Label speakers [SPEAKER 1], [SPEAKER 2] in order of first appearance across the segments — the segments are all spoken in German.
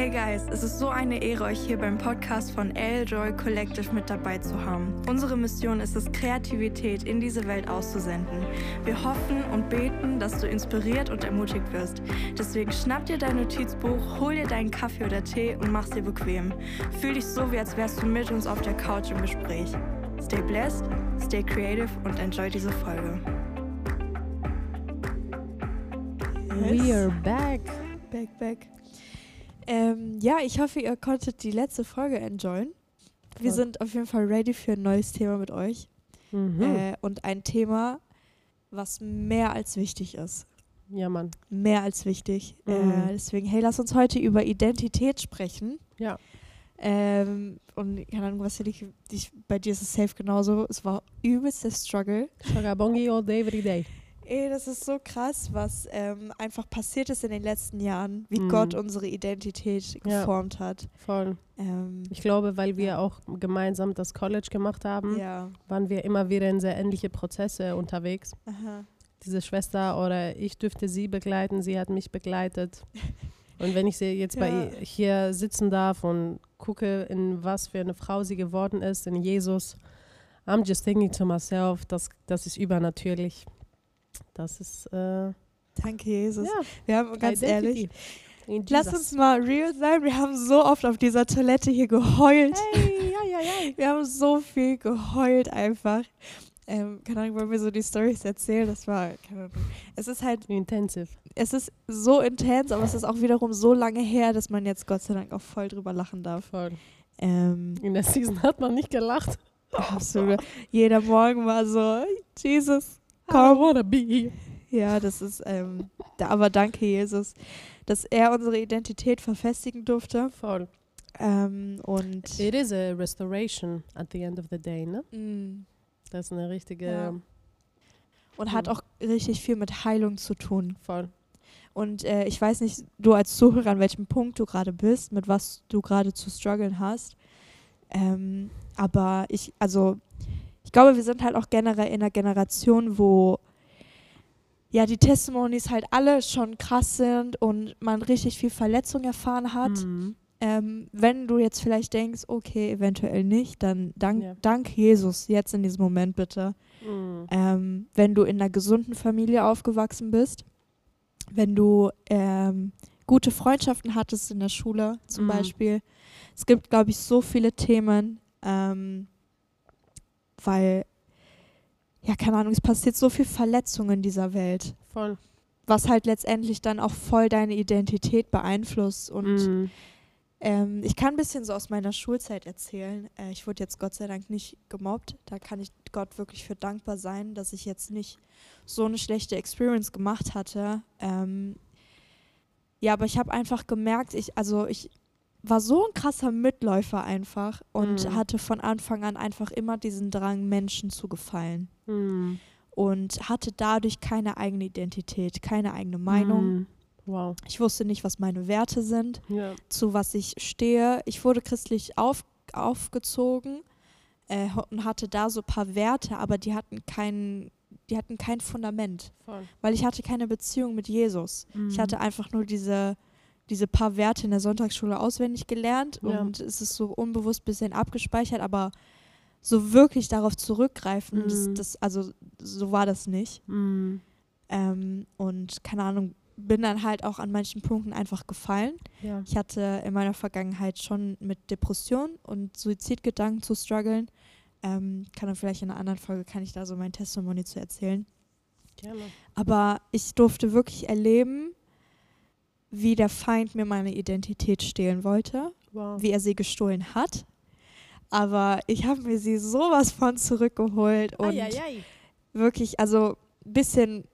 [SPEAKER 1] Hey guys, es ist so eine Ehre, euch hier beim Podcast von L Joy Collective mit dabei zu haben. Unsere Mission ist es, Kreativität in diese Welt auszusenden. Wir hoffen und beten, dass du inspiriert und ermutigt wirst. Deswegen schnapp dir dein Notizbuch, hol dir deinen Kaffee oder Tee und mach's dir bequem. Fühl dich so, wie als wärst du mit uns auf der Couch im Gespräch. Stay blessed, stay creative und enjoy diese Folge.
[SPEAKER 2] We are back.
[SPEAKER 3] Back, back. Ähm, ja, ich hoffe, ihr konntet die letzte Folge enjoyen. Wir sind auf jeden Fall ready für ein neues Thema mit euch.
[SPEAKER 2] Mhm.
[SPEAKER 3] Äh, und ein Thema, was mehr als wichtig ist.
[SPEAKER 2] ja, Mann.
[SPEAKER 3] Mehr als wichtig.
[SPEAKER 2] Mhm.
[SPEAKER 3] Äh, deswegen, hey, lass uns heute über Identität sprechen.
[SPEAKER 2] Ja.
[SPEAKER 3] Ähm, und keine Ahnung, was hier dich, dich, bei dir ist es safe genauso. Es war übelst der Struggle.
[SPEAKER 2] Shagabongi all day, every day.
[SPEAKER 3] Ey, das ist so krass, was ähm, einfach passiert ist in den letzten Jahren, wie
[SPEAKER 2] Mhm.
[SPEAKER 3] Gott unsere Identität
[SPEAKER 2] Ja.
[SPEAKER 3] geformt hat.
[SPEAKER 2] Voll.
[SPEAKER 3] Ähm,
[SPEAKER 2] Ich glaube, weil wir
[SPEAKER 3] Ja.
[SPEAKER 2] auch gemeinsam das College gemacht haben,
[SPEAKER 3] ja.
[SPEAKER 2] waren wir immer wieder in sehr ähnliche Prozesse unterwegs.
[SPEAKER 3] Aha.
[SPEAKER 2] Diese Schwester oder ich dürfte sie begleiten, sie hat mich begleitet. Und wenn ich sie jetzt
[SPEAKER 3] Ja.
[SPEAKER 2] bei hier sitzen darf und gucke, in was für eine Frau sie geworden ist, in Jesus, I'm just thinking to myself, das, das ist übernatürlich. Das ist, äh,
[SPEAKER 3] Danke, Jesus.
[SPEAKER 2] ja,
[SPEAKER 3] Wir haben ganz ehrlich,
[SPEAKER 2] Identity. In
[SPEAKER 3] lass uns mal real sein. Wir haben so oft auf dieser Toilette hier geheult.
[SPEAKER 2] Hey, ja, ja, ja.
[SPEAKER 3] Wir haben so viel geheult einfach. Ähm, keine Ahnung, wollen wir so die Stories erzählen? Das war, keine Ahnung. Es ist halt,
[SPEAKER 2] Intensive.
[SPEAKER 3] es ist so intens, aber es ist auch wiederum so lange her, dass man jetzt Gott sei Dank auch voll drüber lachen darf.
[SPEAKER 2] Voll.
[SPEAKER 3] Ähm,
[SPEAKER 2] In der Season hat man nicht gelacht.
[SPEAKER 3] absolut. Jeder Morgen war so, Jesus,
[SPEAKER 2] I wanna be.
[SPEAKER 3] Ja, das ist, ähm, da, aber danke, Jesus, dass er unsere Identität verfestigen durfte.
[SPEAKER 2] Voll.
[SPEAKER 3] Ähm, und
[SPEAKER 2] It is a restoration at the end of the day, ne?
[SPEAKER 3] Mm,
[SPEAKER 2] Das ist eine richtige.
[SPEAKER 3] Ja. und hat
[SPEAKER 2] Mhm.
[SPEAKER 3] auch richtig viel mit Heilung zu tun.
[SPEAKER 2] Voll.
[SPEAKER 3] Und äh, ich weiß nicht, du als Zuhörer, an welchem Punkt du gerade bist, mit was du gerade zu strugglen hast. Ähm, aber ich, also, ich glaube, wir sind halt auch generell in einer Generation, wo ja die Testimonies halt alle schon krass sind und man richtig viel Verletzung erfahren hat.
[SPEAKER 2] Mhm.
[SPEAKER 3] Ähm, wenn du jetzt vielleicht denkst, okay, eventuell nicht, dann dank,
[SPEAKER 2] Ja.
[SPEAKER 3] dank Jesus jetzt in diesem Moment bitte.
[SPEAKER 2] Mhm.
[SPEAKER 3] Ähm, wenn du in einer gesunden Familie aufgewachsen bist, wenn du ähm, gute Freundschaften hattest in der Schule zum
[SPEAKER 2] Mhm.
[SPEAKER 3] Beispiel. Es gibt, glaube ich, so viele Themen, ähm, weil, ja, keine Ahnung, es passiert so viel Verletzung in dieser Welt,
[SPEAKER 2] Voll.
[SPEAKER 3] was halt letztendlich dann auch voll deine Identität beeinflusst und
[SPEAKER 2] Mhm.
[SPEAKER 3] ähm, ich kann ein bisschen so aus meiner Schulzeit erzählen. Äh, ich wurde jetzt Gott sei Dank nicht gemobbt. Da kann ich Gott wirklich für dankbar sein, dass ich jetzt nicht so eine schlechte Experience gemacht hatte. Ähm, ja, aber ich habe einfach gemerkt, ich, also ich war so ein krasser Mitläufer einfach und
[SPEAKER 2] Mhm.
[SPEAKER 3] hatte von Anfang an einfach immer diesen Drang, Menschen zu gefallen.
[SPEAKER 2] Mhm.
[SPEAKER 3] Und hatte dadurch keine eigene Identität, keine eigene Meinung.
[SPEAKER 2] Mhm. Wow.
[SPEAKER 3] Ich wusste nicht, was meine Werte sind
[SPEAKER 2] Ja.
[SPEAKER 3] zu was ich stehe. Ich wurde christlich auf, aufgezogen äh, und hatte da so ein paar Werte, aber die hatten kein, die hatten kein Fundament,
[SPEAKER 2] Voll.
[SPEAKER 3] weil ich hatte keine Beziehung mit Jesus. Ich
[SPEAKER 2] Mhm.
[SPEAKER 3] hatte einfach nur diese, diese paar Werte in der Sonntagsschule auswendig gelernt
[SPEAKER 2] Ja.
[SPEAKER 3] und es ist so unbewusst ein bisschen abgespeichert, aber so wirklich darauf zurückgreifen, das,
[SPEAKER 2] Mhm.
[SPEAKER 3] das, also so war das nicht.
[SPEAKER 2] Mhm.
[SPEAKER 3] Ähm, und keine Ahnung, bin dann halt auch an manchen Punkten einfach gefallen.
[SPEAKER 2] Ja.
[SPEAKER 3] Ich hatte in meiner Vergangenheit schon mit Depressionen und Suizidgedanken zu strugglen. Ähm, kann dann vielleicht in einer anderen Folge, kann ich da so mein Testimony zu erzählen.
[SPEAKER 2] Gerne.
[SPEAKER 3] Aber ich durfte wirklich erleben, wie der Feind mir meine Identität stehlen wollte,
[SPEAKER 2] Wow.
[SPEAKER 3] wie er sie gestohlen hat. Aber ich habe mir sie sowas von zurückgeholt und
[SPEAKER 2] Eieiei.
[SPEAKER 3] wirklich, also ein bisschen,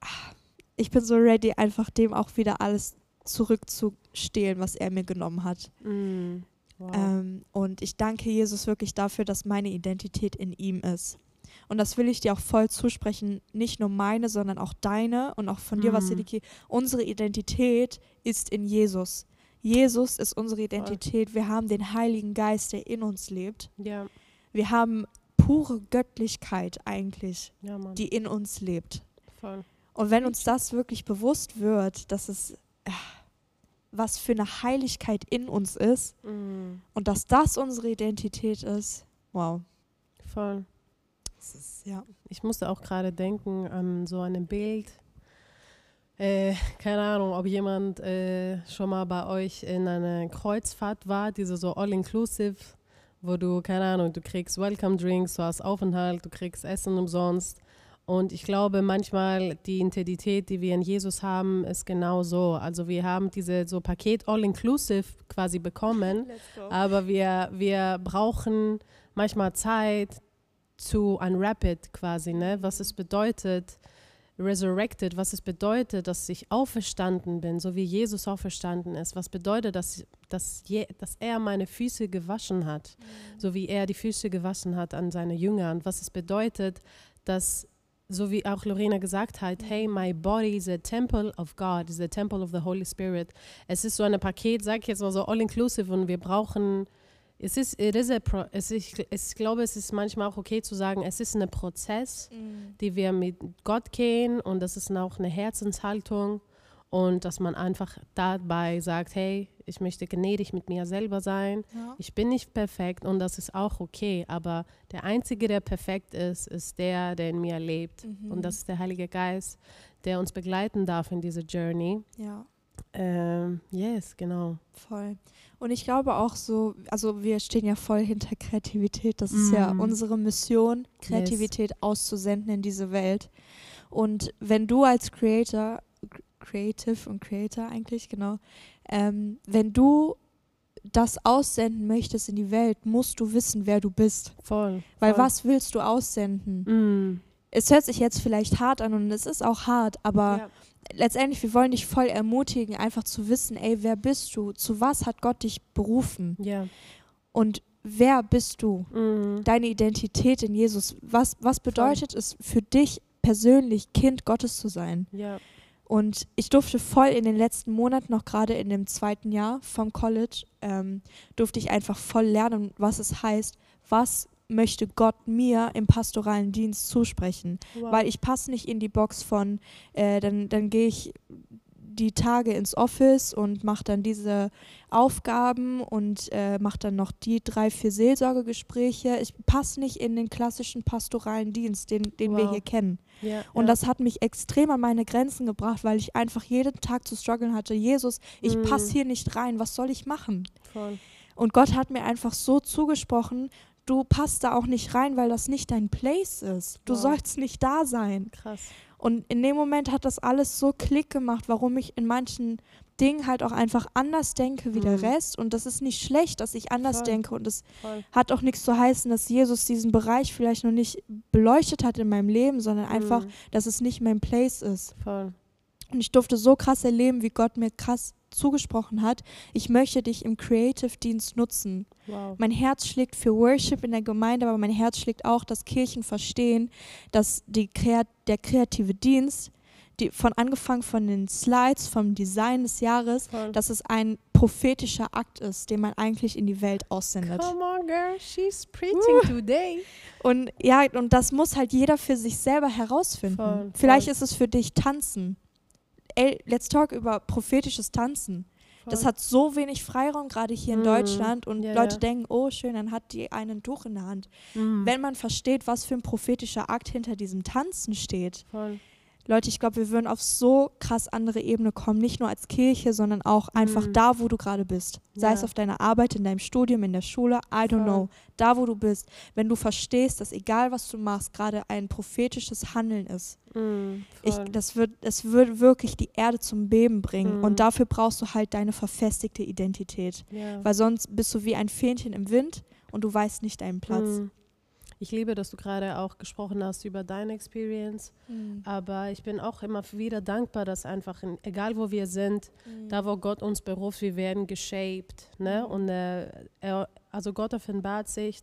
[SPEAKER 3] ah, ich bin so ready, einfach dem auch wieder alles zurückzustehlen, was er mir genommen hat.
[SPEAKER 2] Mhm. Wow.
[SPEAKER 3] Ähm, und ich danke Jesus wirklich dafür, dass meine Identität in ihm ist. Und das will ich dir auch voll zusprechen, nicht nur meine, sondern auch deine und auch von dir,
[SPEAKER 2] Mhm.
[SPEAKER 3] Vasiliki. Unsere Identität ist in Jesus. Jesus ist unsere Identität. Wir haben den Heiligen Geist, der in uns lebt.
[SPEAKER 2] ja.
[SPEAKER 3] Wir haben pure Göttlichkeit eigentlich,
[SPEAKER 2] Ja,
[SPEAKER 3] die in uns lebt.
[SPEAKER 2] Voll.
[SPEAKER 3] Und wenn uns das wirklich bewusst wird, dass es, ah, was für eine Heiligkeit in uns ist
[SPEAKER 2] Mm,
[SPEAKER 3] und dass das unsere Identität ist. Wow.
[SPEAKER 2] voll.
[SPEAKER 3] Das ist, ja.
[SPEAKER 2] Ich musste auch gerade denken an so ein Bild. Äh, keine Ahnung, ob jemand äh, schon mal bei euch in einer Kreuzfahrt war, diese so all-inclusive, wo du, keine Ahnung, du kriegst Welcome Drinks, du hast Aufenthalt, du kriegst Essen umsonst. Und ich glaube, manchmal die Identität, die wir in Jesus haben, ist genau so. Also wir haben diese so Paket all-inclusive quasi bekommen, aber wir, wir brauchen manchmal Zeit zu unwrapped quasi, ne? Was es bedeutet, resurrected, was es bedeutet, dass ich auferstanden bin, so wie Jesus auferstanden ist. Was bedeutet, dass, dass, je, dass er meine Füße gewaschen hat, so wie er die Füße gewaschen hat an seine Jünger. Und was es bedeutet, dass so wie auch Lorena gesagt hat, hey, my body is a temple of God, is a temple of the Holy Spirit. Es ist so ein Paket, sag ich jetzt mal so all-inclusive und wir brauchen, es ist, it is a pro, es ist, ich glaube, es ist manchmal auch okay zu sagen, es ist ein Prozess, die wir mit Gott gehen und das ist auch eine Herzenshaltung und dass man einfach dabei sagt, hey, ich möchte gnädig mit mir selber sein.
[SPEAKER 3] Ja.
[SPEAKER 2] Ich bin nicht perfekt und das ist auch okay, aber der Einzige, der perfekt ist, ist der, der in mir lebt.
[SPEAKER 3] Mhm.
[SPEAKER 2] Und das ist der Heilige Geist, der uns begleiten darf in diese Journey.
[SPEAKER 3] Ja.
[SPEAKER 2] Ähm, yes, genau.
[SPEAKER 3] Voll. Und ich glaube auch so, also wir stehen ja voll hinter Kreativität. Das ist ja
[SPEAKER 2] Mm.
[SPEAKER 3] unsere Mission, Kreativität auszusenden in diese Welt. Und wenn du als Creator, Cr- Creative und Creator eigentlich, genau, ähm, wenn du das aussenden möchtest in die Welt, musst du wissen, wer du bist.
[SPEAKER 2] Voll.
[SPEAKER 3] Weil
[SPEAKER 2] voll.
[SPEAKER 3] was willst du aussenden?
[SPEAKER 2] Mm,
[SPEAKER 3] Es hört sich jetzt vielleicht hart an und es ist auch hart, aber
[SPEAKER 2] ja.
[SPEAKER 3] letztendlich, wir wollen dich voll ermutigen, einfach zu wissen, ey, wer bist du? Zu was hat Gott dich berufen?
[SPEAKER 2] Ja.
[SPEAKER 3] Und wer bist du?
[SPEAKER 2] Mm,
[SPEAKER 3] Deine Identität in Jesus. Was, was bedeutet es für dich persönlich, Kind Gottes zu sein?
[SPEAKER 2] ja.
[SPEAKER 3] Und ich durfte voll in den letzten Monaten, noch gerade in dem zweiten Jahr vom College, ähm, durfte ich einfach voll lernen, was es heißt, was möchte Gott mir im pastoralen Dienst zusprechen.
[SPEAKER 2] Wow.
[SPEAKER 3] Weil ich passe nicht in die Box von, äh, dann, dann gehe ich die Tage ins Office und mache dann diese Aufgaben und äh, mache dann noch die drei, vier Seelsorgegespräche. Ich passe nicht in den klassischen pastoralen Dienst, den, den wir
[SPEAKER 2] Wow.
[SPEAKER 3] hier kennen.
[SPEAKER 2] ja,
[SPEAKER 3] Und
[SPEAKER 2] ja.
[SPEAKER 3] das hat mich extrem an meine Grenzen gebracht, weil ich einfach jeden Tag zu strugglen hatte. Jesus, ich
[SPEAKER 2] Mm.
[SPEAKER 3] passe hier nicht rein, was soll ich machen?
[SPEAKER 2] Voll.
[SPEAKER 3] Und Gott hat mir einfach so zugesprochen, du passt da auch nicht rein, weil das nicht dein Place ist. Du
[SPEAKER 2] Wow.
[SPEAKER 3] sollst nicht da sein.
[SPEAKER 2] Krass.
[SPEAKER 3] Und in dem Moment hat das alles so Klick gemacht, warum ich in manchen Dingen halt auch einfach anders denke wie der
[SPEAKER 2] Mhm.
[SPEAKER 3] Rest. Und das ist nicht schlecht, dass ich anders
[SPEAKER 2] Voll.
[SPEAKER 3] denke. Und es hat auch nichts zu heißen, dass Jesus diesen Bereich vielleicht noch nicht beleuchtet hat in meinem Leben, sondern einfach,
[SPEAKER 2] Mm,
[SPEAKER 3] dass es nicht mein Place ist.
[SPEAKER 2] voll.
[SPEAKER 3] Und ich durfte so krass erleben, wie Gott mir krass zugesprochen hat. Ich möchte dich im Creative-Dienst nutzen.
[SPEAKER 2] Wow.
[SPEAKER 3] Mein Herz schlägt für Worship in der Gemeinde, aber mein Herz schlägt auch, dass Kirchen verstehen, dass die Kreat der kreative Dienst, die, von angefangen von den Slides, vom Design des Jahres,
[SPEAKER 2] Voll.
[SPEAKER 3] dass es ein prophetischer Akt ist, den man eigentlich in die Welt aussendet.
[SPEAKER 2] Come on, girl, she's preaching today.
[SPEAKER 3] Und ja, und das muss halt jeder für sich selber herausfinden.
[SPEAKER 2] Voll,
[SPEAKER 3] Vielleicht
[SPEAKER 2] voll.
[SPEAKER 3] ist es für dich Tanzen. Ey, let's talk über prophetisches Tanzen. Das hat so wenig Freiraum, gerade hier in
[SPEAKER 2] Mhm.
[SPEAKER 3] Deutschland. Und
[SPEAKER 2] Ja,
[SPEAKER 3] Leute
[SPEAKER 2] ja.
[SPEAKER 3] denken, oh schön, dann hat die einen Tuch in der Hand.
[SPEAKER 2] Mm,
[SPEAKER 3] Wenn man versteht, was für ein prophetischer Akt hinter diesem Tanzen steht.
[SPEAKER 2] voll.
[SPEAKER 3] Leute, ich glaube, wir würden auf so krass andere Ebene kommen. Nicht nur als Kirche, sondern auch einfach
[SPEAKER 2] Mhm.
[SPEAKER 3] da, wo du gerade bist. Sei
[SPEAKER 2] Ja.
[SPEAKER 3] es auf deiner Arbeit, in deinem Studium, in der Schule, I don't
[SPEAKER 2] Voll.
[SPEAKER 3] know. Da, wo du bist. Wenn du verstehst, dass egal, was du machst, gerade ein prophetisches Handeln ist.
[SPEAKER 2] Mm,
[SPEAKER 3] Ich, das wird, es wird wirklich die Erde zum Beben bringen.
[SPEAKER 2] Mhm.
[SPEAKER 3] Und dafür brauchst du halt deine verfestigte Identität.
[SPEAKER 2] ja.
[SPEAKER 3] Weil sonst bist du wie ein Fähnchen im Wind und du weißt nicht deinen Platz.
[SPEAKER 2] Mm. Ich liebe, dass du gerade auch gesprochen hast über deine Experience,
[SPEAKER 3] Mhm.
[SPEAKER 2] aber ich bin auch immer wieder dankbar, dass einfach, in, egal wo wir sind,
[SPEAKER 3] Mhm.
[SPEAKER 2] da wo Gott uns beruft, wir werden geshaped. Ne?
[SPEAKER 3] Mhm.
[SPEAKER 2] Und äh, er, also Gott offenbart sich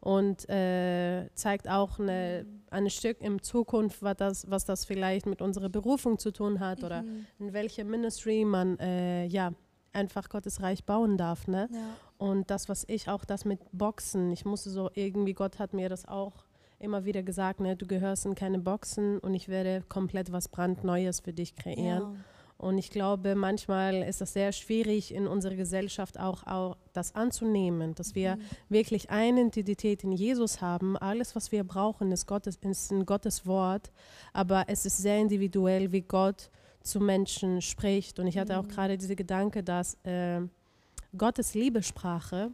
[SPEAKER 2] und äh, zeigt auch eine, ein Stück in Zukunft, was das, was das vielleicht mit unserer Berufung zu tun hat oder
[SPEAKER 3] Mhm.
[SPEAKER 2] in welcher Ministry man äh, ja einfach Gottes Reich bauen darf. Ne?
[SPEAKER 3] Ja.
[SPEAKER 2] Und das, was ich auch, das mit Boxen, ich musste so irgendwie, Gott hat mir das auch immer wieder gesagt, ne, du gehörst in keine Boxen und ich werde komplett was brandneues für dich kreieren.
[SPEAKER 3] Ja.
[SPEAKER 2] Und ich glaube, manchmal ist das sehr schwierig in unserer Gesellschaft auch, auch das anzunehmen, dass wir mhm. wirklich eine Identität in Jesus haben. Alles, was wir brauchen, ist, Gottes, ist in Gottes Wort, aber es ist sehr individuell, wie Gott zu Menschen spricht. Und ich hatte mhm. auch gerade diese Gedanke, dass äh, Gottes Liebessprache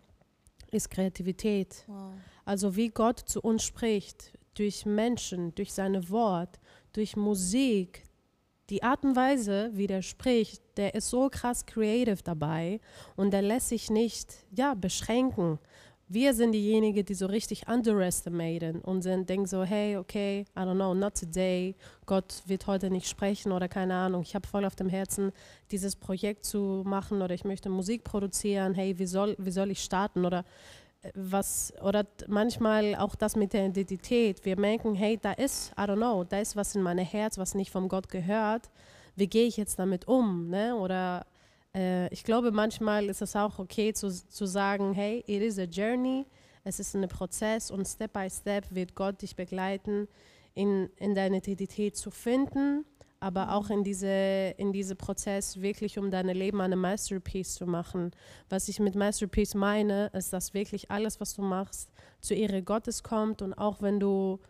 [SPEAKER 2] ist Kreativität. Wow. Also wie Gott zu uns spricht, durch Menschen, durch sein Wort, durch Musik, die Art und Weise, wie der spricht, der ist so krass creative dabei und der lässt sich nicht ja, beschränken. Wir sind diejenigen, die so richtig underestimaten und sind, denken so, hey, okay, I don't know, not today, Gott wird heute nicht sprechen oder keine Ahnung, ich habe voll auf dem Herzen, dieses Projekt zu machen oder ich möchte Musik produzieren, hey, wie soll, wie soll ich starten oder was, oder manchmal auch das mit der Identität. Wir merken, hey, da ist, I don't know, da ist was in meinem Herz, was nicht vom Gott gehört. Wie gehe ich jetzt damit um? Ne? Oder äh, ich glaube, manchmal ist es auch okay zu, zu sagen, hey, it is a journey, es ist ein Prozess und Step by Step wird Gott dich begleiten, in, in deine Identität zu finden aber auch in diese in diese Prozess wirklich um dein Leben eine Masterpiece zu machen. Was ich mit Masterpiece meine, ist, dass wirklich alles, was du machst, zur Ehre Gottes kommt und auch wenn du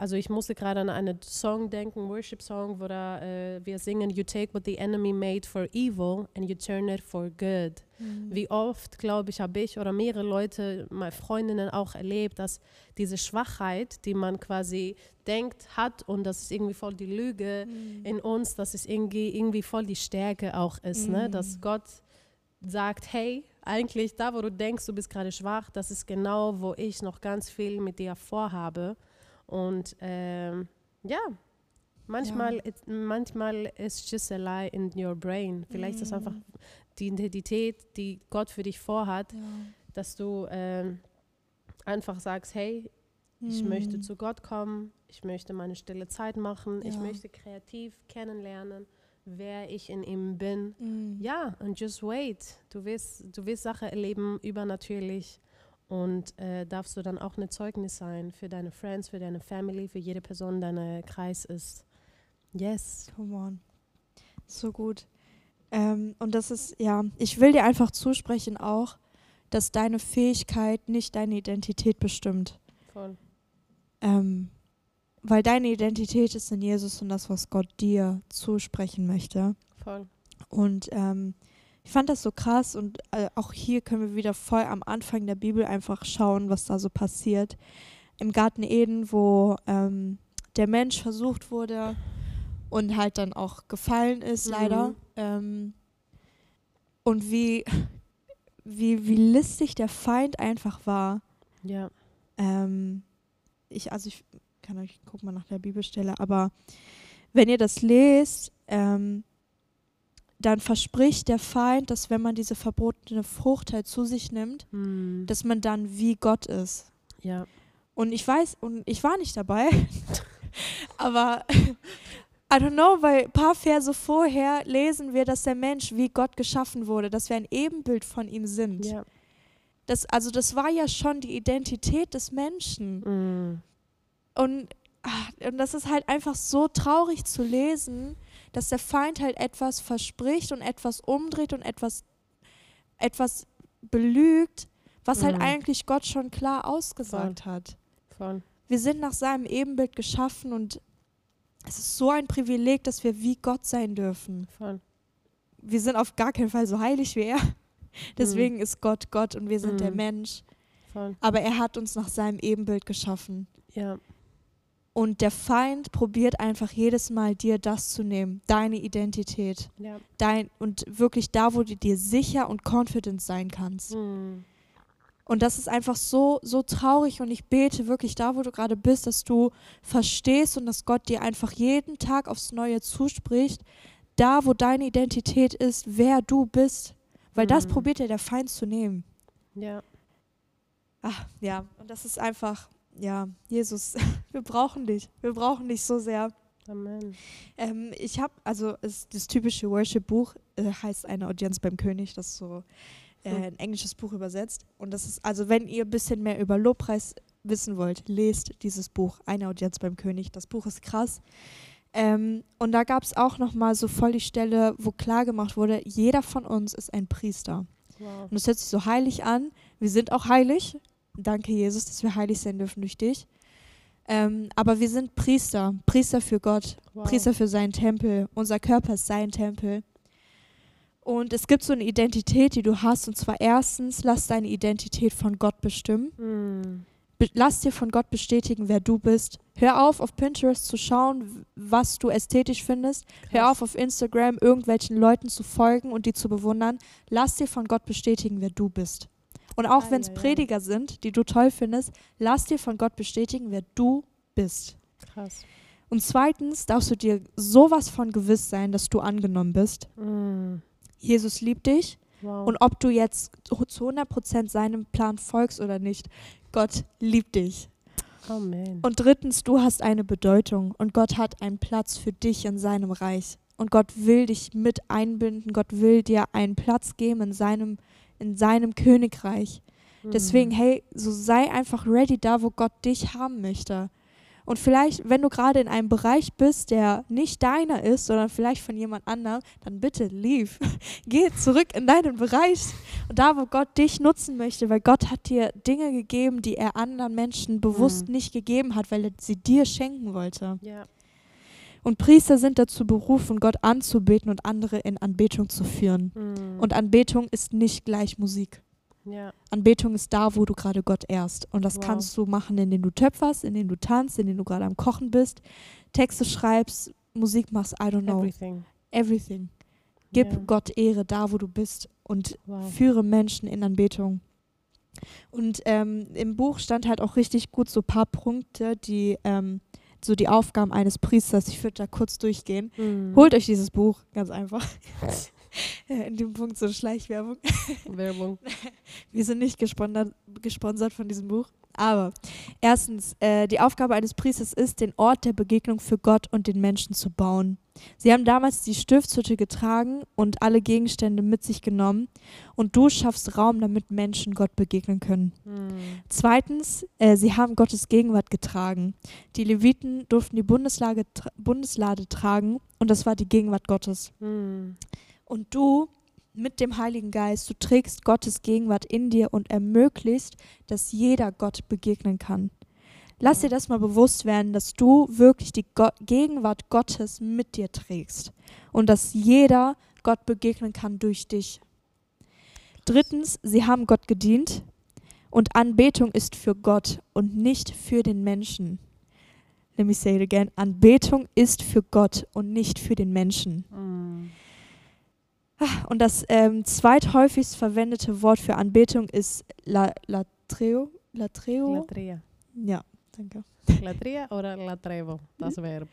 [SPEAKER 2] also ich musste gerade an einen Song denken, Worship-Song, wo da, äh, wir singen, You take what the enemy made for evil and you turn it for good. Mhm. Wie oft, glaube ich, habe ich oder mehrere Leute, meine Freundinnen auch erlebt, dass diese Schwachheit, die man quasi denkt, hat und das ist irgendwie voll die Lüge mhm. in uns, dass es irgendwie, irgendwie voll die Stärke auch ist, mhm. ne? dass Gott sagt, hey, eigentlich da, wo du denkst, du bist gerade schwach, das ist genau, wo ich noch ganz viel mit dir vorhabe. Und ähm, ja, manchmal, ja. It, manchmal ist just a lie in your brain. Vielleicht mm. ist es einfach mhm. die Identität, die Gott für dich vorhat, ja. dass du ähm, einfach sagst, hey, ich mm. möchte zu Gott kommen, ich möchte meine stille Zeit machen, ja. ich möchte kreativ kennenlernen, wer ich in ihm bin. Mm. Ja, und just wait. Du wirst, du wirst Sachen erleben, übernatürlich. Und äh, darfst du dann auch ein Zeugnis sein für deine Friends, für deine Family, für jede Person, deine Kreis ist. Yes.
[SPEAKER 3] Come on. So gut. Ähm, und das ist, ja, ich will dir einfach zusprechen auch, dass deine Fähigkeit nicht deine Identität bestimmt. Voll. Ähm, weil deine Identität ist in Jesus und das, was Gott dir zusprechen möchte. Voll. Und ähm, ich fand das so krass und äh, auch hier können wir wieder voll am Anfang der Bibel einfach schauen, was da so passiert. Im Garten Eden, wo ähm, der Mensch versucht wurde und halt dann auch gefallen ist, mhm. leider. Ähm, und wie, wie, wie listig der Feind einfach war. Ja. Ähm, ich, also ich kann euch, guck mal nach der Bibelstelle, aber wenn ihr das lest, ähm, dann verspricht der Feind, dass wenn man diese verbotene Frucht halt zu sich nimmt, hm. dass man dann wie Gott ist. Ja. Und ich weiß, und ich war nicht dabei, aber I don't know, weil ein paar Verse vorher lesen wir, dass der Mensch wie Gott geschaffen wurde, dass wir ein Ebenbild von ihm sind. Ja. Das, also das war ja schon die Identität des Menschen. Mm. Und, ach, und das ist halt einfach so traurig zu lesen, dass der Feind halt etwas verspricht und etwas umdreht und etwas, etwas belügt, was halt mhm. halt eigentlich Gott schon klar ausgesagt Voll. hat. Voll. Wir sind nach seinem Ebenbild geschaffen und es ist so ein Privileg, dass wir wie Gott sein dürfen. Voll. Wir sind auf gar keinen Fall so heilig wie er. Deswegen mhm. ist Gott Gott und wir sind mhm. der Mensch. Voll. Aber er hat uns nach seinem Ebenbild geschaffen. Ja. Und der Feind probiert einfach jedes Mal dir das zu nehmen, deine Identität. Ja. Dein, und wirklich da, wo du dir sicher und confident sein kannst. Mhm. Und das ist einfach so, so traurig und ich bete wirklich da, wo du gerade bist, dass du verstehst und dass Gott dir einfach jeden Tag aufs Neue zuspricht, da, wo deine Identität ist, wer du bist. Weil mhm. das probiert ja der Feind zu nehmen. Ja. Ach, ja, und das ist einfach, ja, Jesus, wir brauchen dich. Wir brauchen dich so sehr. Amen. Ähm, ich habe, also das typische Worship-Buch äh, heißt Eine Audienz beim König, das ist so äh, ein englisches Buch übersetzt. Und das ist, also wenn ihr ein bisschen mehr über Lobpreis wissen wollt, lest dieses Buch, Eine Audienz beim König. Das Buch ist krass. Ähm, und da gab es auch noch mal so voll die Stelle, wo klar gemacht wurde, jeder von uns ist ein Priester.
[SPEAKER 2] Wow.
[SPEAKER 3] Und es hört sich so heilig an. Wir sind auch heilig. Danke, Jesus, dass wir heilig sein dürfen durch dich. Ähm, aber wir sind Priester, Priester für Gott,
[SPEAKER 2] wow.
[SPEAKER 3] Priester für seinen Tempel. Unser Körper ist sein Tempel. Und es gibt so eine Identität, die du hast. Und zwar erstens, lass deine Identität von Gott bestimmen.
[SPEAKER 2] Mm.
[SPEAKER 3] Be lass dir von Gott bestätigen, wer du bist. Hör auf, auf Pinterest zu schauen, was du ästhetisch findest. Hör
[SPEAKER 2] Krass.
[SPEAKER 3] auf, auf Instagram irgendwelchen Leuten zu folgen und die zu bewundern. Lass dir von Gott bestätigen, wer du bist. Und auch wenn es. Prediger sind, die du toll findest, lass dir von Gott bestätigen, wer du bist.
[SPEAKER 2] Krass.
[SPEAKER 3] Und zweitens darfst du dir sowas von gewiss sein, dass du angenommen bist.
[SPEAKER 2] Mm.
[SPEAKER 3] Jesus liebt dich.
[SPEAKER 2] Wow.
[SPEAKER 3] Und ob du jetzt zu 100% seinem Plan folgst oder nicht, Gott liebt dich.
[SPEAKER 2] Amen.
[SPEAKER 3] Und drittens, du hast eine Bedeutung und Gott hat einen Platz für dich in seinem Reich. Und Gott will dich mit einbinden, Gott will dir einen Platz geben in seinem, in seinem Königreich. Deswegen,
[SPEAKER 2] Mm.
[SPEAKER 3] hey, so sei einfach ready da, wo Gott dich haben möchte. Und vielleicht, wenn du gerade in einem Bereich bist, der nicht deiner ist, sondern vielleicht von jemand anderem, dann bitte leave. Geh zurück in deinen Bereich. Und da, wo Gott dich nutzen möchte, weil Gott hat dir Dinge gegeben, die er anderen Menschen bewusst
[SPEAKER 2] Mhm.
[SPEAKER 3] nicht gegeben hat, weil er sie dir schenken wollte.
[SPEAKER 2] Ja.
[SPEAKER 3] Und Priester sind dazu berufen, Gott anzubeten und andere in Anbetung zu führen.
[SPEAKER 2] Mm.
[SPEAKER 3] Und Anbetung ist nicht gleich Musik.
[SPEAKER 2] ja.
[SPEAKER 3] Anbetung ist da, wo du gerade Gott ehrst. Und das
[SPEAKER 2] Wow.
[SPEAKER 3] kannst du machen, indem du töpferst, indem du tanzt, indem du gerade am Kochen bist, Texte schreibst, Musik machst, I don't know.
[SPEAKER 2] Everything.
[SPEAKER 3] Everything. Gib
[SPEAKER 2] Ja.
[SPEAKER 3] Gott Ehre da, wo du bist und
[SPEAKER 2] Wow.
[SPEAKER 3] führe Menschen in Anbetung. Und ähm, im Buch stand halt auch richtig gut so ein paar Punkte, die ähm, so die Aufgaben eines Priesters. Ich würde da kurz durchgehen.
[SPEAKER 2] Mm.
[SPEAKER 3] Holt euch dieses Buch, ganz einfach. in dem Punkt so Schleichwerbung.
[SPEAKER 2] Werbung.
[SPEAKER 3] Wir sind nicht gesponsert, gesponsert von diesem Buch. Aber erstens, äh, die Aufgabe eines Priesters ist, den Ort der Begegnung für Gott und den Menschen zu bauen. Sie haben damals die Stiftshütte getragen und alle Gegenstände mit sich genommen. Und du schaffst Raum, damit Menschen Gott begegnen können.
[SPEAKER 2] Mm.
[SPEAKER 3] Zweitens, äh, sie haben Gottes Gegenwart getragen. Die Leviten durften die Bundeslade, tra Bundeslade tragen und das war die Gegenwart Gottes.
[SPEAKER 2] Mm.
[SPEAKER 3] Und du mit dem Heiligen Geist, du trägst Gottes Gegenwart in dir und ermöglicht, dass jeder Gott begegnen kann. Lass dir das mal bewusst werden, dass du wirklich die Go Gegenwart Gottes mit dir trägst und dass jeder Gott begegnen kann durch dich. Drittens, sie haben Gott gedient und Anbetung ist für Gott und nicht für den Menschen. Let me say it again. Anbetung ist für Gott und nicht für den Menschen.
[SPEAKER 2] Mm.
[SPEAKER 3] Und das ähm, zweithäufigst verwendete Wort für Anbetung ist la, latreo. Latreo?
[SPEAKER 2] Latria.
[SPEAKER 3] Ja, danke.
[SPEAKER 2] Latria oder Latrevo? Das Verb.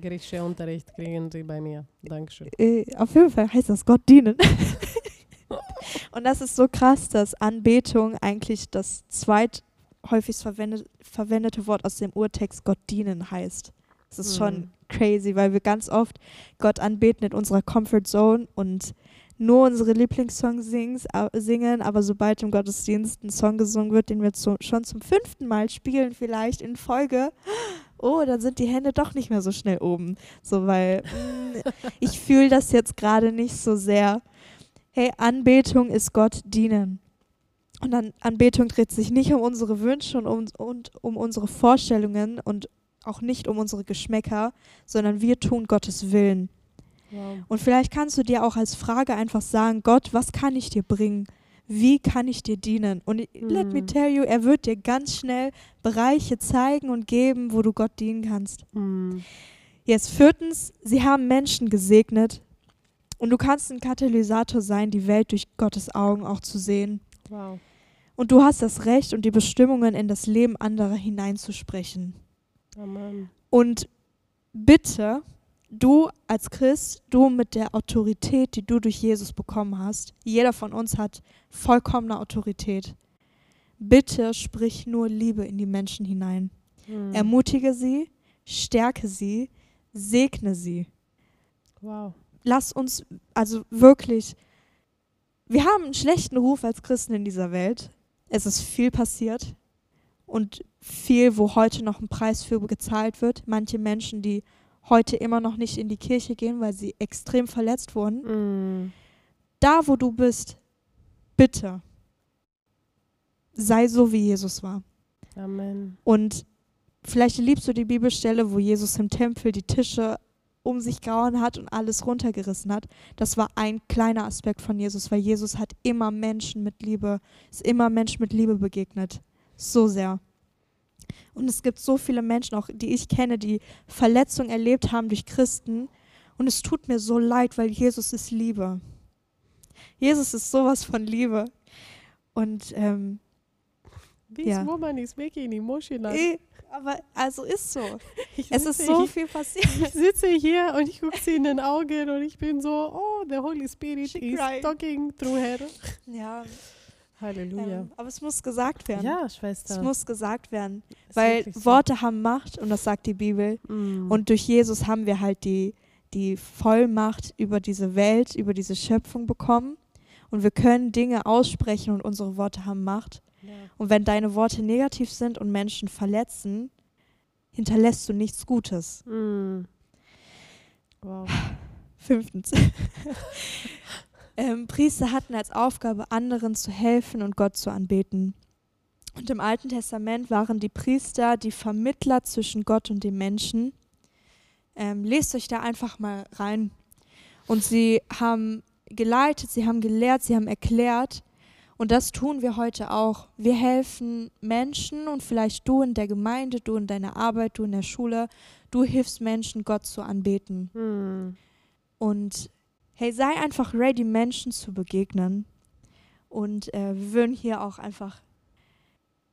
[SPEAKER 2] Griechischer Unterricht kriegen Sie bei mir. Dankeschön.
[SPEAKER 3] Äh, auf jeden Fall heißt das Gott dienen. Und das ist so krass, dass Anbetung eigentlich das zweithäufigst verwendet, verwendete Wort aus dem Urtext Gott dienen heißt. Das ist schon
[SPEAKER 2] Mhm.
[SPEAKER 3] Crazy, weil wir ganz oft Gott anbeten in unserer Comfort Zone und nur unsere Lieblingssongs singen, aber sobald im Gottesdienst ein Song gesungen wird, den wir zu, schon zum fünften Mal spielen, vielleicht in Folge, oh, dann sind die Hände doch nicht mehr so schnell oben. So, weil mm, ich fühle das jetzt gerade nicht so sehr. Hey, Anbetung ist Gott dienen. Und an Anbetung dreht sich nicht um unsere Wünsche und um, und um unsere Vorstellungen und auch nicht um unsere Geschmäcker, sondern wir tun Gottes Willen.
[SPEAKER 2] Wow.
[SPEAKER 3] Und vielleicht kannst du dir auch als Frage einfach sagen, Gott, was kann ich dir bringen? Wie kann ich dir dienen? Und i- let me
[SPEAKER 2] Mhm.
[SPEAKER 3] tell you, er wird dir ganz schnell Bereiche zeigen und geben, wo du Gott dienen kannst.
[SPEAKER 2] Mm.
[SPEAKER 3] Jetzt viertens, sie haben Menschen gesegnet. Und du kannst ein Katalysator sein, die Welt durch Gottes Augen auch zu sehen.
[SPEAKER 2] Wow.
[SPEAKER 3] Und du hast das Recht und die Bestimmungen in das Leben anderer hineinzusprechen.
[SPEAKER 2] Amen.
[SPEAKER 3] Und bitte, du als Christ, du mit der Autorität, die du durch Jesus bekommen hast, jeder von uns hat vollkommene Autorität. Bitte sprich nur Liebe in die Menschen hinein.
[SPEAKER 2] Mm.
[SPEAKER 3] Ermutige sie, stärke sie, segne sie.
[SPEAKER 2] Wow.
[SPEAKER 3] Lass uns, also wirklich, wir haben einen schlechten Ruf als Christen in dieser Welt. Es ist viel passiert und viel, wo heute noch ein Preis für gezahlt wird. Manche Menschen, die heute immer noch nicht in die Kirche gehen, weil sie extrem verletzt wurden.
[SPEAKER 2] Mm.
[SPEAKER 3] Da, wo du bist, bitte sei so, wie Jesus war.
[SPEAKER 2] Amen.
[SPEAKER 3] Und vielleicht liebst du die Bibelstelle, wo Jesus im Tempel die Tische um sich gehauen hat und alles runtergerissen hat. Das war ein kleiner Aspekt von Jesus, weil Jesus hat immer Menschen mit Liebe, ist immer Menschen mit Liebe begegnet. So sehr. Und es gibt so viele Menschen, auch die ich kenne, die Verletzungen erlebt haben durch Christen. Und es tut mir so leid, weil Jesus ist Liebe. Jesus ist sowas von Liebe. Und ähm,
[SPEAKER 2] This
[SPEAKER 3] Ja.
[SPEAKER 2] woman is making emotional.
[SPEAKER 3] aber also ist so. Es ist so
[SPEAKER 2] hier,
[SPEAKER 3] viel passiert.
[SPEAKER 2] ich sitze hier und ich gucke sie in den Augen und ich bin so, oh, the Holy Spirit
[SPEAKER 3] She
[SPEAKER 2] is
[SPEAKER 3] crying.
[SPEAKER 2] talking through her.
[SPEAKER 3] Ja,
[SPEAKER 2] Halleluja.
[SPEAKER 3] ähm, aber es muss gesagt werden.
[SPEAKER 2] ja,
[SPEAKER 3] Es
[SPEAKER 2] Schwester.
[SPEAKER 3] muss gesagt werden,
[SPEAKER 2] Ist
[SPEAKER 3] weil
[SPEAKER 2] so.
[SPEAKER 3] Worte haben Macht und das sagt die Bibel.
[SPEAKER 2] Mm.
[SPEAKER 3] Und durch Jesus haben wir halt die, die Vollmacht über diese Welt, über diese Schöpfung bekommen. Und wir können Dinge aussprechen und unsere Worte haben Macht.
[SPEAKER 2] ja.
[SPEAKER 3] Und wenn deine Worte negativ sind und Menschen verletzen, hinterlässt du nichts Gutes.
[SPEAKER 2] Mm. Wow.
[SPEAKER 3] Fünftens. ähm, Priester hatten als Aufgabe, anderen zu helfen und Gott zu anbeten. Und im Alten Testament waren die Priester die Vermittler zwischen Gott und dem Menschen. Ähm, lest euch da einfach mal rein. Und sie haben geleitet, sie haben gelehrt, sie haben erklärt. Und das tun wir heute auch. Wir helfen Menschen und vielleicht du in der Gemeinde, du in deiner Arbeit, du in der Schule, du hilfst Menschen, Gott zu anbeten.
[SPEAKER 2] Mm.
[SPEAKER 3] Und hey, sei einfach ready, Menschen zu begegnen. Und äh, wir würden hier auch einfach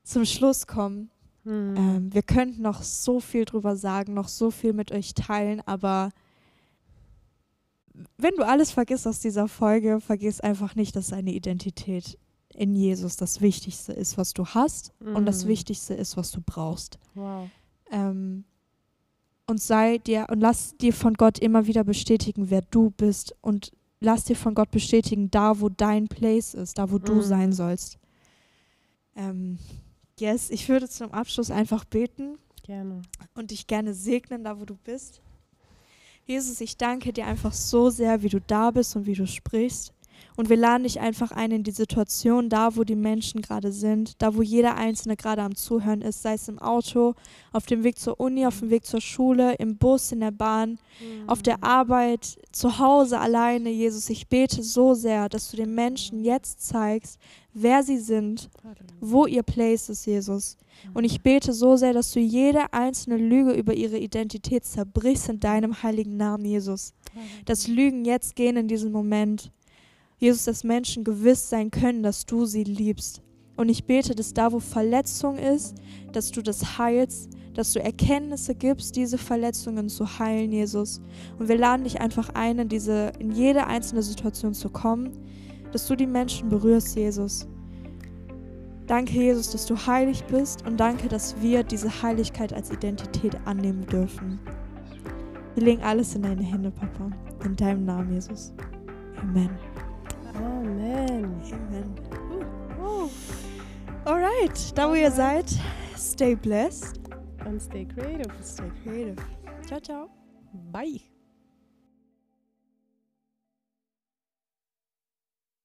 [SPEAKER 3] zum Schluss kommen.
[SPEAKER 2] Mm.
[SPEAKER 3] Ähm, wir könnten noch so viel drüber sagen, noch so viel mit euch teilen, aber wenn du alles vergisst aus dieser Folge, vergiss einfach nicht, dass deine Identität in Jesus das Wichtigste ist, was du hast und das
[SPEAKER 2] Mm.
[SPEAKER 3] Wichtigste ist, was du brauchst.
[SPEAKER 2] Wow.
[SPEAKER 3] Ähm, und sei dir und lass dir von Gott immer wieder bestätigen, wer du bist und lass dir von Gott bestätigen, da wo dein Place ist, da wo du
[SPEAKER 2] Mhm.
[SPEAKER 3] sein sollst. Ähm, yes, ich würde zum Abschluss einfach beten
[SPEAKER 2] Gerne.
[SPEAKER 3] und dich gerne segnen, da wo du bist. Jesus, ich danke dir einfach so sehr, wie du da bist und wie du sprichst. Und wir laden dich einfach ein in die Situation, da wo die Menschen gerade sind, da wo jeder Einzelne gerade am Zuhören ist, sei es im Auto, auf dem Weg zur Uni, auf dem Weg zur Schule, im Bus, in der Bahn, auf der Arbeit, zu Hause alleine. Jesus, ich bete so sehr, dass du den Menschen jetzt zeigst, wer sie sind, wo ihr Place ist, Jesus. Und ich bete so sehr, dass du jede einzelne Lüge über ihre Identität zerbrichst in deinem heiligen Namen, Jesus. Dass Lügen jetzt gehen in diesem Moment. Jesus, dass Menschen gewiss sein können, dass du sie liebst. Und ich bete, dass da, wo Verletzung ist, dass du das heilst, dass du Erkenntnisse gibst, diese Verletzungen zu heilen, Jesus. Und wir laden dich einfach ein, in, diese, in jede einzelne Situation zu kommen, dass du die Menschen berührst, Jesus. Danke, Jesus, dass du heilig bist und danke, dass wir diese Heiligkeit als Identität annehmen dürfen. Wir legen alles in deine Hände, Papa. In deinem Namen, Jesus. Amen.
[SPEAKER 2] Amen.
[SPEAKER 3] Amen. Alright, da wo ihr seid, stay blessed.
[SPEAKER 2] And stay creative.
[SPEAKER 3] Stay creative. Ciao, ciao.
[SPEAKER 2] Bye.